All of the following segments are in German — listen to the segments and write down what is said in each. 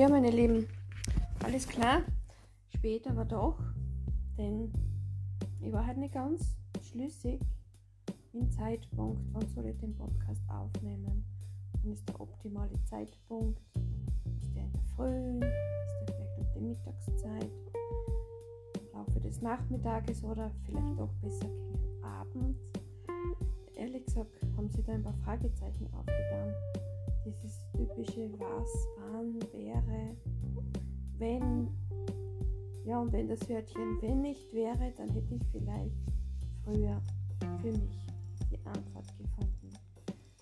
Ja, meine Lieben, alles klar. Spät aber doch, denn ich war halt nicht ganz schlüssig im Zeitpunkt, wann soll ich den Podcast aufnehmen. Wann ist der optimale Zeitpunkt? Ist der in der Früh? Ist der vielleicht um die Mittagszeit? Im Laufe des Nachmittages oder vielleicht auch besser gegen Abend? Ehrlich gesagt haben sie da ein paar Fragezeichen aufgetan dieses typische was, wann, wäre, wenn. Ja, und wenn das Wörtchen wenn nicht wäre, dann hätte ich vielleicht früher für mich die Antwort gefunden.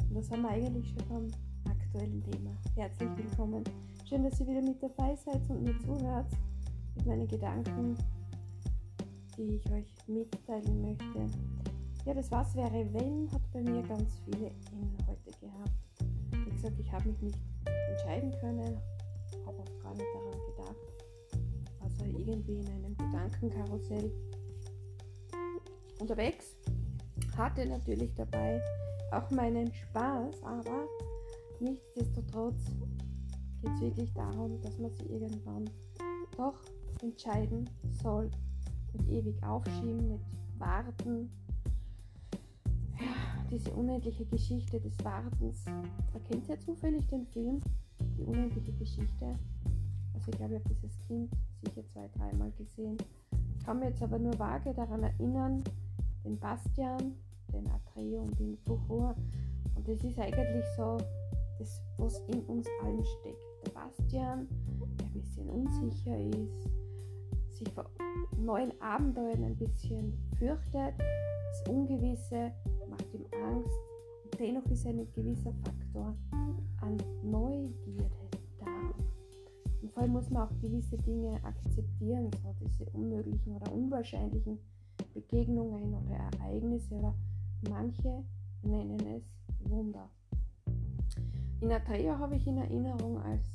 Und das haben wir eigentlich schon beim aktuellen Thema. Herzlich willkommen. Schön, dass ihr wieder mit dabei seid und mir zuhört mit meinen Gedanken, die ich euch mitteilen möchte. Ja, das was wäre wenn hat bei mir ganz viele Inhalte gehabt gesagt, ich habe mich nicht entscheiden können, habe oft gar nicht daran gedacht. Also irgendwie in einem Gedankenkarussell unterwegs. Hatte natürlich dabei auch meinen Spaß, aber nichtsdestotrotz geht es wirklich darum, dass man sich irgendwann doch entscheiden soll. Nicht ewig aufschieben, nicht warten, diese unendliche Geschichte des Wartens. Erkennt ihr zufällig den Film Die unendliche Geschichte? Also ich glaube, ich habe dieses Kind sicher zwei, dreimal gesehen. Ich kann mir jetzt aber nur vage daran erinnern, den Bastian, den Atreo und den Fuchur. Und das ist eigentlich so das, was in uns allen steckt. Der Bastian, der ein bisschen unsicher ist, sich vor neuen Abenteuern ein bisschen fürchtet, das Ungewisse macht ihm Angst und dennoch ist ein gewisser Faktor an Neugierde da. Und vor allem muss man auch gewisse Dinge akzeptieren, so diese unmöglichen oder unwahrscheinlichen Begegnungen oder Ereignisse oder manche nennen es Wunder. In Atreya habe ich in Erinnerung als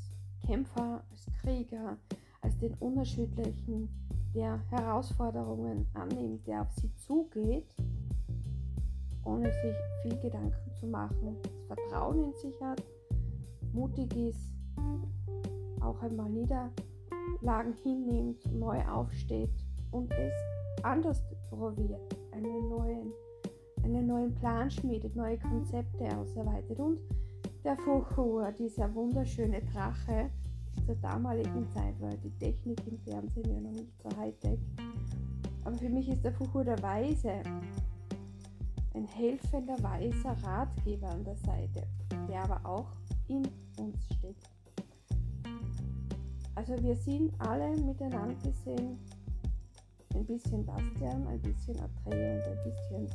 Kämpfer, als Krieger, als den Unerschütterlichen, der Herausforderungen annimmt, der auf sie zugeht ohne sich viel Gedanken zu machen, Vertrauen in sich hat, mutig ist, auch einmal Niederlagen hinnimmt, neu aufsteht und es anders probiert, einen neuen, einen neuen Plan schmiedet, neue Konzepte ausarbeitet und der Fuchur, dieser wunderschöne Drache, zur damaligen Zeit war die Technik im Fernsehen ja noch nicht so high-tech. Aber für mich ist der Fuchur der Weise, ein helfender weißer Ratgeber an der Seite, der aber auch in uns steckt. Also wir sind alle miteinander gesehen, ein bisschen Bastian, ein bisschen Atreo und ein bisschen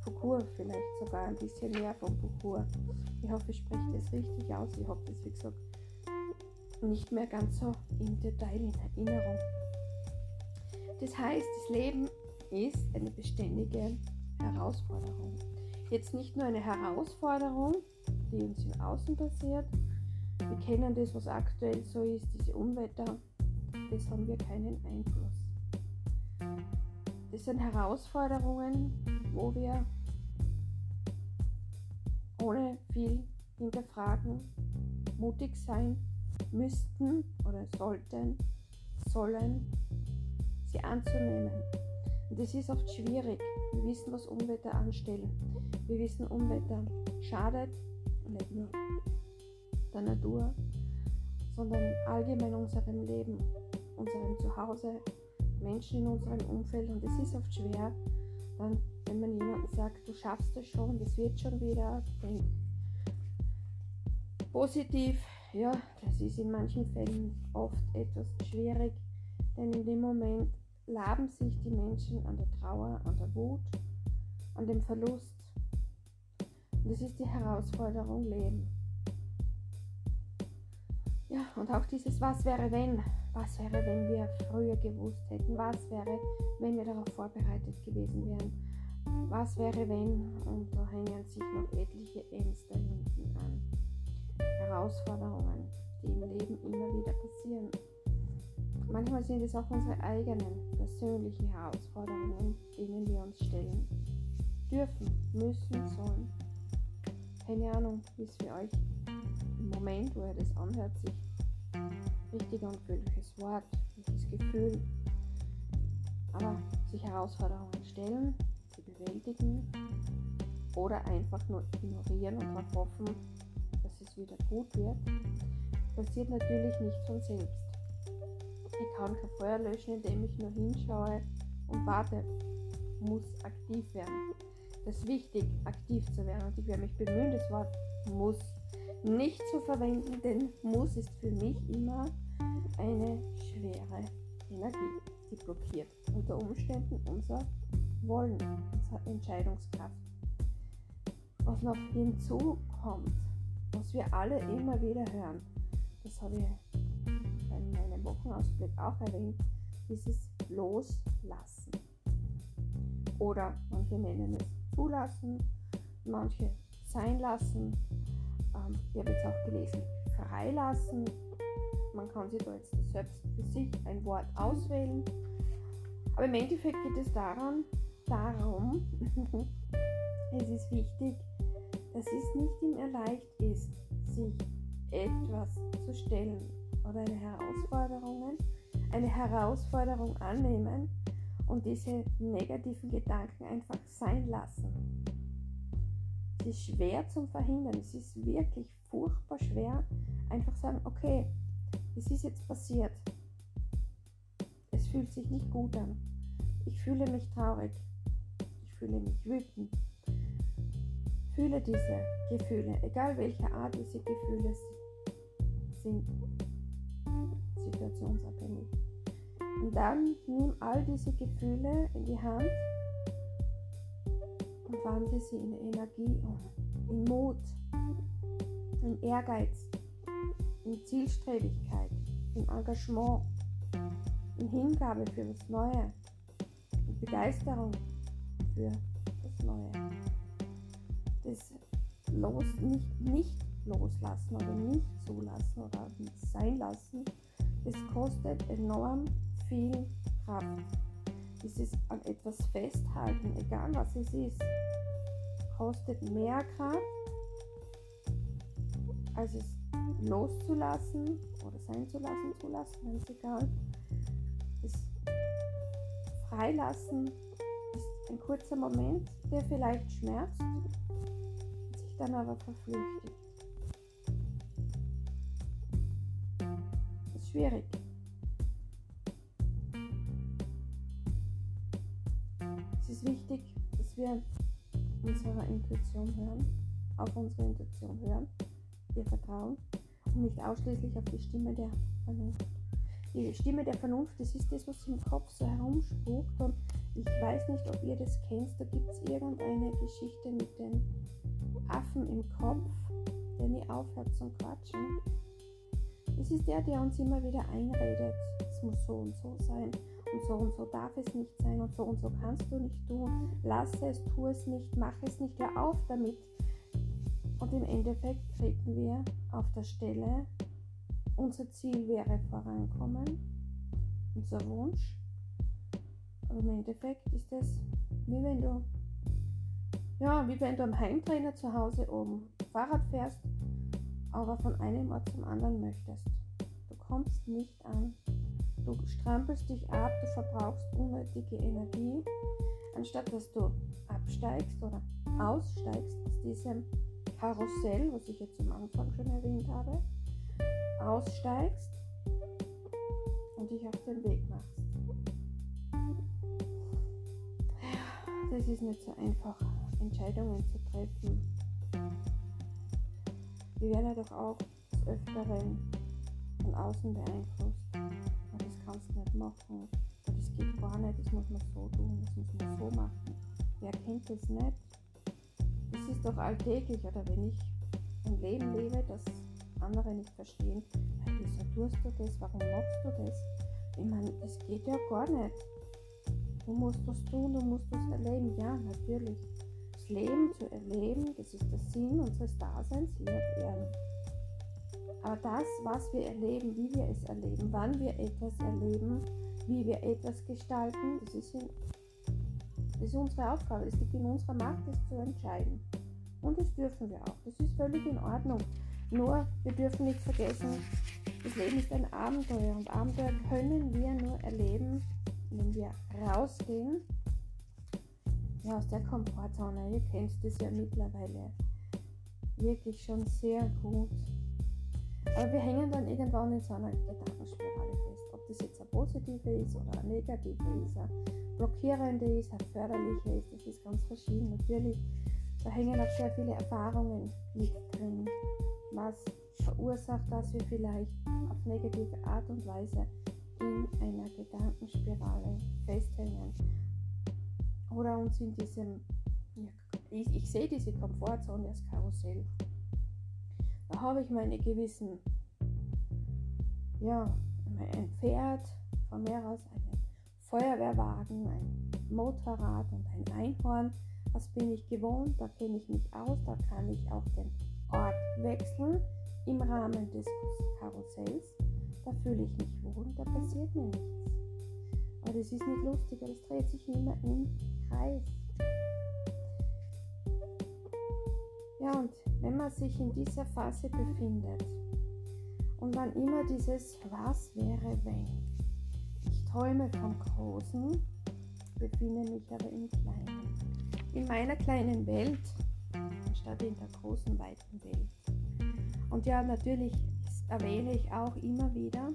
Fukur, vielleicht sogar ein bisschen mehr von Fukur. Ich hoffe, ich spreche das richtig aus. Ich habe das, wie gesagt, nicht mehr ganz so im Detail in Erinnerung. Das heißt, das Leben ist eine beständige Herausforderung. Jetzt nicht nur eine Herausforderung, die uns im Außen passiert. Wir kennen das, was aktuell so ist, diese Unwetter. Das haben wir keinen Einfluss. Das sind Herausforderungen, wo wir ohne viel hinterfragen mutig sein müssten oder sollten, sollen, sie anzunehmen. Und das ist oft schwierig. Wir wissen, was Unwetter anstellen. Wir wissen, Unwetter schadet nicht nur der Natur, sondern allgemein unserem Leben, unserem Zuhause, Menschen in unserem Umfeld. Und es ist oft schwer, dann, wenn man jemandem sagt, du schaffst es schon, das wird schon wieder, denk positiv. Ja, das ist in manchen Fällen oft etwas schwierig, denn in dem Moment laben sich die Menschen an der Trauer, an der Wut, an dem Verlust. Und das ist die Herausforderung Leben. Ja, und auch dieses Was wäre wenn? Was wäre, wenn wir früher gewusst hätten? Was wäre, wenn wir darauf vorbereitet gewesen wären? Was wäre, wenn? Und da hängen sich noch etliche Ängste hinten an. Herausforderungen, die im Leben immer wieder passieren. Manchmal sind es auch unsere eigenen persönlichen Herausforderungen, denen wir uns stellen. Dürfen, müssen, sollen. Keine Ahnung, wie es für euch im Moment, wo ihr das anhört, sich richtig unglückliches Wort, welches Gefühl. Aber sich Herausforderungen stellen, sie bewältigen oder einfach nur ignorieren und darauf hoffen, dass es wieder gut wird, passiert natürlich nicht von selbst. Kann kein Feuer löschen, indem ich nur hinschaue und warte. Muss aktiv werden. Das ist wichtig, aktiv zu werden. Und ich werde mich bemühen, das Wort muss nicht zu verwenden, denn muss ist für mich immer eine schwere Energie, die blockiert unter Umständen unser Wollen, unsere Entscheidungskraft. Was noch hinzukommt, was wir alle immer wieder hören, das habe ich in meinem Wochenausblick auch erwähnt, dieses Loslassen. Oder manche nennen es Zulassen, manche Sein lassen. Ähm, ich habe jetzt auch gelesen, Freilassen. Man kann sich da jetzt selbst für sich ein Wort auswählen. Aber im Endeffekt geht es daran, darum, es ist wichtig, dass es nicht immer leicht ist, sich etwas zu stellen oder eine eine Herausforderung annehmen und diese negativen Gedanken einfach sein lassen. Es ist schwer zu verhindern. Es ist wirklich furchtbar schwer, einfach sagen, okay, es ist jetzt passiert. Es fühlt sich nicht gut an. Ich fühle mich traurig. Ich fühle mich wütend. Fühle diese Gefühle, egal welche Art diese Gefühle sind, situationsabhängig. Und dann nimm all diese Gefühle in die Hand und wandle sie in Energie um, in Mut, in Ehrgeiz, in Zielstrebigkeit, in Engagement, in Hingabe für das Neue, in Begeisterung für das Neue. Das los, nicht, nicht loslassen oder nicht zulassen oder sein lassen, das kostet enorm viel Kraft. Dieses an etwas festhalten, egal was es ist, kostet mehr Kraft, als es loszulassen oder sein zu lassen, zulassen, ganz egal. Das Freilassen ist ein kurzer Moment, der vielleicht schmerzt, sich dann aber verflüchtigt. Das ist schwierig. Wichtig, dass wir unserer Intuition hören, auf unsere Intuition hören, ihr vertrauen und nicht ausschließlich auf die Stimme der Vernunft. Die Stimme der Vernunft, das ist das, was im Kopf so herumspukt und ich weiß nicht, ob ihr das kennt, da gibt es irgendeine Geschichte mit dem Affen im Kopf, der nie aufhört zu quatschen. Es ist der, der uns immer wieder einredet, es muss so und so sein und so und so darf es nicht sein und so und so kannst du nicht tun. Lasse es, tu es nicht, mach es nicht, hör auf damit. Und im Endeffekt treten wir auf der Stelle. Unser Ziel wäre vorankommen, unser Wunsch. Aber im Endeffekt ist es wie wenn du, ja, wie wenn du am Heimtrainer zu Hause oben Fahrrad fährst, aber von einem Ort zum anderen möchtest. Du kommst nicht an. Du strampelst dich ab, du verbrauchst unnötige Energie, anstatt dass du absteigst oder aussteigst aus diesem Karussell, was ich jetzt am Anfang schon erwähnt habe, aussteigst und dich auf den Weg machst. Das ist nicht so einfach, Entscheidungen zu treffen. Wir werden ja doch auch des Öfteren von außen beeinflusst kannst du nicht machen. Das geht gar nicht, das muss man so tun, das muss man so machen. Wer kennt das nicht? Das ist doch alltäglich, oder wenn ich ein Leben lebe, das andere nicht verstehen, wieso tust du das, warum machst du das? Ich meine, das geht ja gar nicht. Du musst das tun, du musst das erleben. Ja, natürlich. Das Leben zu erleben, das ist der Sinn unseres Daseins hier auf Erden. Aber das, was wir erleben, wie wir es erleben, wann wir etwas erleben, wie wir etwas gestalten, das ist, in, das ist unsere Aufgabe. Es liegt in unserer Macht, das zu entscheiden. Und das dürfen wir auch. Das ist völlig in Ordnung. Nur, wir dürfen nicht vergessen, Das Leben ist ein Abenteuer und Abenteuer können wir nur erleben, wenn wir rausgehen ja, aus der Komfortzone. Ihr kennt das ja mittlerweile wirklich schon sehr gut. Aber wir hängen dann irgendwann in so einer Gedankenspirale fest. Ob das jetzt eine positive ist oder eine negative ist, eine blockierende ist, eine förderliche ist, das ist ganz verschieden. Natürlich, da hängen auch sehr viele Erfahrungen mit drin. Was verursacht, dass wir vielleicht auf negative Art und Weise in einer Gedankenspirale festhängen oder uns in diesem, ich, ich sehe diese Komfortzone als Karussell. Da habe ich meine gewissen, ja, ein Pferd, von mir aus einen Feuerwehrwagen, ein Motorrad und ein Einhorn. Was bin ich gewohnt? Da kenne ich mich aus, da kann ich auch den Ort wechseln im Rahmen des Karussells. Da fühle ich mich wohl, da passiert mir nichts. Aber das ist nicht lustig, es dreht sich immer im Kreis. Ja, und wenn man sich in dieser Phase befindet und wann immer dieses Was wäre, wenn ich träume vom Großen, befinde mich aber im Kleinen. In meiner kleinen Welt, anstatt in der großen, weiten Welt. Und ja, natürlich erwähne ich auch immer wieder,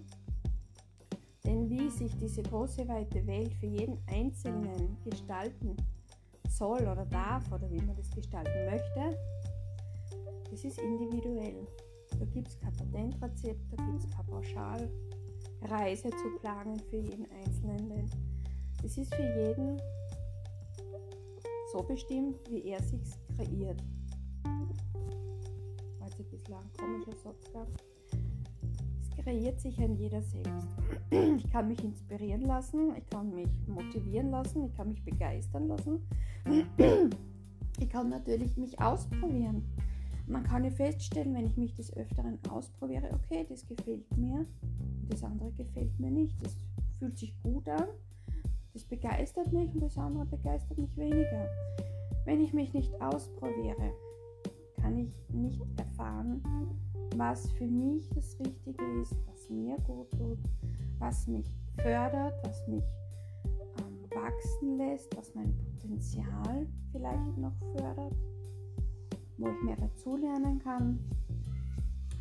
denn wie sich diese große weite Welt für jeden Einzelnen gestalten soll oder darf oder wie man das gestalten möchte, das ist individuell. Da gibt es kein Patentrezept, da gibt es keine Pauschalreise zu planen für jeden Einzelnen. Denn das ist für jeden so bestimmt, wie er sich kreiert. Weil es ein bisschen ein komischer Satz gab kreiert sich ein jeder selbst. Ich kann mich inspirieren lassen, ich kann mich motivieren lassen, ich kann mich begeistern lassen. Ich kann natürlich mich ausprobieren. Man kann ja feststellen, wenn ich mich des Öfteren ausprobiere, okay, das gefällt mir, das andere gefällt mir nicht. Das fühlt sich gut an, das begeistert mich und das andere begeistert mich weniger. Wenn ich mich nicht ausprobiere, kann ich nicht erfahren, was für mich das Richtige ist, was mir gut tut, was mich fördert, was mich ähm, wachsen lässt, was mein Potenzial vielleicht noch fördert, wo ich mehr dazulernen kann.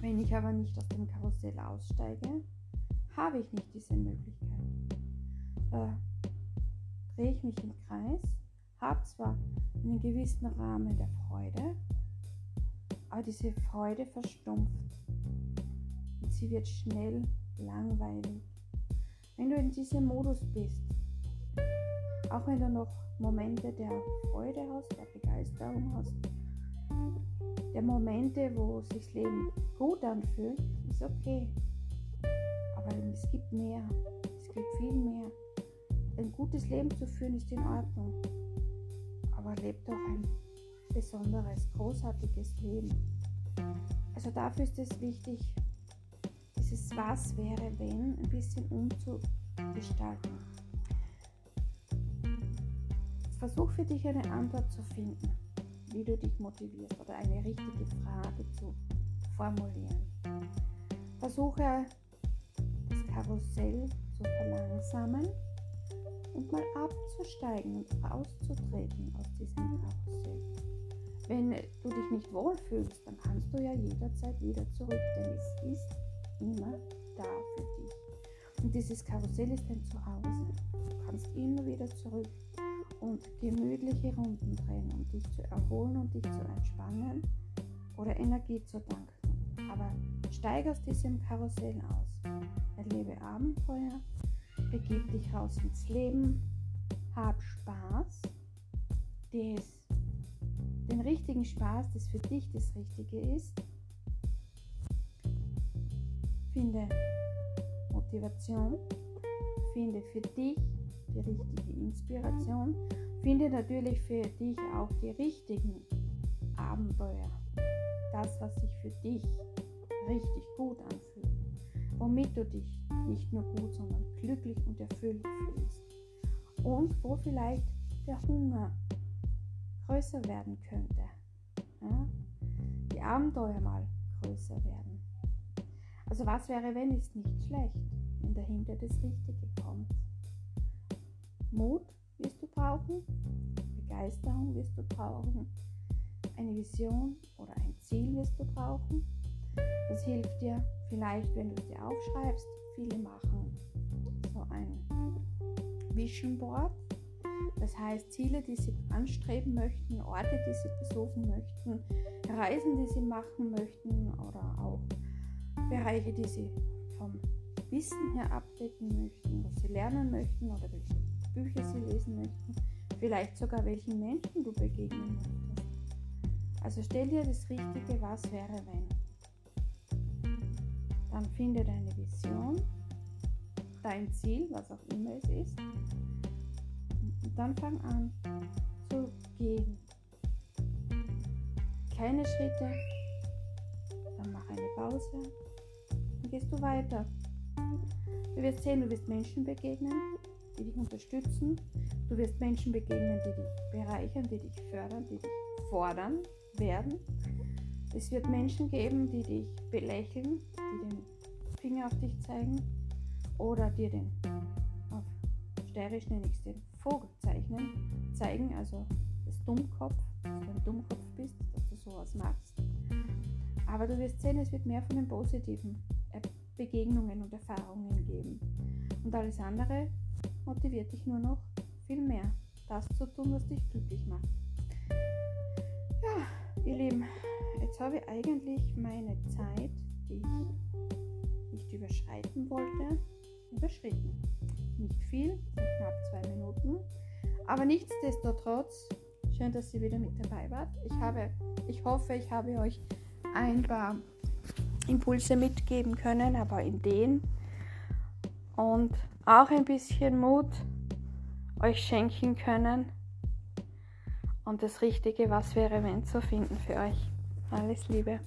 Wenn ich aber nicht aus dem Karussell aussteige, habe ich nicht diese Möglichkeit. Da drehe ich mich im Kreis, habe zwar einen gewissen Rahmen der Freude, aber diese Freude verstumpft und sie wird schnell langweilig. Wenn du in diesem Modus bist, auch wenn du noch Momente der Freude hast, der Begeisterung hast, der Momente, wo sich das Leben gut anfühlt, ist okay. Aber es gibt mehr. Es gibt viel mehr. Ein gutes Leben zu führen ist in Ordnung. Aber lebt doch ein besonderes, großartiges Leben. Also dafür ist es wichtig, dieses Was wäre, wenn ein bisschen umzugestalten. Versuch für dich eine Antwort zu finden, wie du dich motivierst oder eine richtige Frage zu formulieren. Versuche das Karussell zu verlangsamen und mal abzusteigen und auszutreten aus diesem Karussell. Wenn du dich nicht wohlfühlst, dann kannst du ja jederzeit wieder zurück, denn es ist immer da für dich. Und dieses Karussell ist dein Zuhause. Du kannst immer wieder zurück und gemütliche Runden drehen, um dich zu erholen und dich zu entspannen oder Energie zu danken. Aber steig aus diesem Karussell aus. Erlebe Abenteuer, begib dich raus ins Leben, hab Spaß, des den richtigen Spaß, das für dich das Richtige ist. Finde Motivation, finde für dich die richtige Inspiration, finde natürlich für dich auch die richtigen Abenteuer. Das, was sich für dich richtig gut anfühlt, womit du dich nicht nur gut, sondern glücklich und erfüllt fühlst. Und wo vielleicht der Hunger größer werden könnte. Ja? Die Abenteuer mal größer werden. Also was wäre, wenn ist nicht schlecht, wenn dahinter das Richtige. Mut wirst du brauchen, Begeisterung wirst du brauchen, eine Vision oder ein Ziel wirst du brauchen. Das hilft dir vielleicht, wenn du es dir aufschreibst. Viele machen so ein Vision Board. Das heißt Ziele, die sie anstreben möchten, Orte, die sie besuchen möchten, Reisen, die sie machen möchten oder auch Bereiche, die sie vom Wissen her abdecken möchten, was sie lernen möchten oder welche Bücher sie lesen möchten, vielleicht sogar welchen Menschen du begegnen möchtest. Also stell dir das Richtige, was wäre wenn. Dann finde deine Vision, dein Ziel, was auch immer es ist. Und dann fang an zu gehen. Kleine Schritte, dann mach eine Pause, dann gehst du weiter. Du wirst sehen, du wirst Menschen begegnen, die dich unterstützen. Du wirst Menschen begegnen, die dich bereichern, die dich fördern, die dich fordern werden. Es wird Menschen geben, die dich belächeln, die den Finger auf dich zeigen oder dir den, auf Steirisch nenne ich es den Vogel zeichnen, zeigen, also das Dummkopf, dass du ein Dummkopf bist, dass du sowas machst. Aber du wirst sehen, es wird mehr von den positiven Begegnungen und Erfahrungen geben. Und alles andere motiviert dich nur noch viel mehr, das zu tun, was dich glücklich macht. Ja, ihr Lieben, jetzt habe ich eigentlich meine Zeit, die ich nicht überschreiten wollte, überschritten. Nicht viel, knapp zwei Minuten. Aber nichtsdestotrotz, schön, dass ihr wieder mit dabei wart. Ich, habe, ich hoffe, ich habe euch ein paar Impulse mitgeben können, aber Ideen und auch ein bisschen Mut euch schenken können und das Richtige, was wäre, wenn zu finden für euch. Alles Liebe.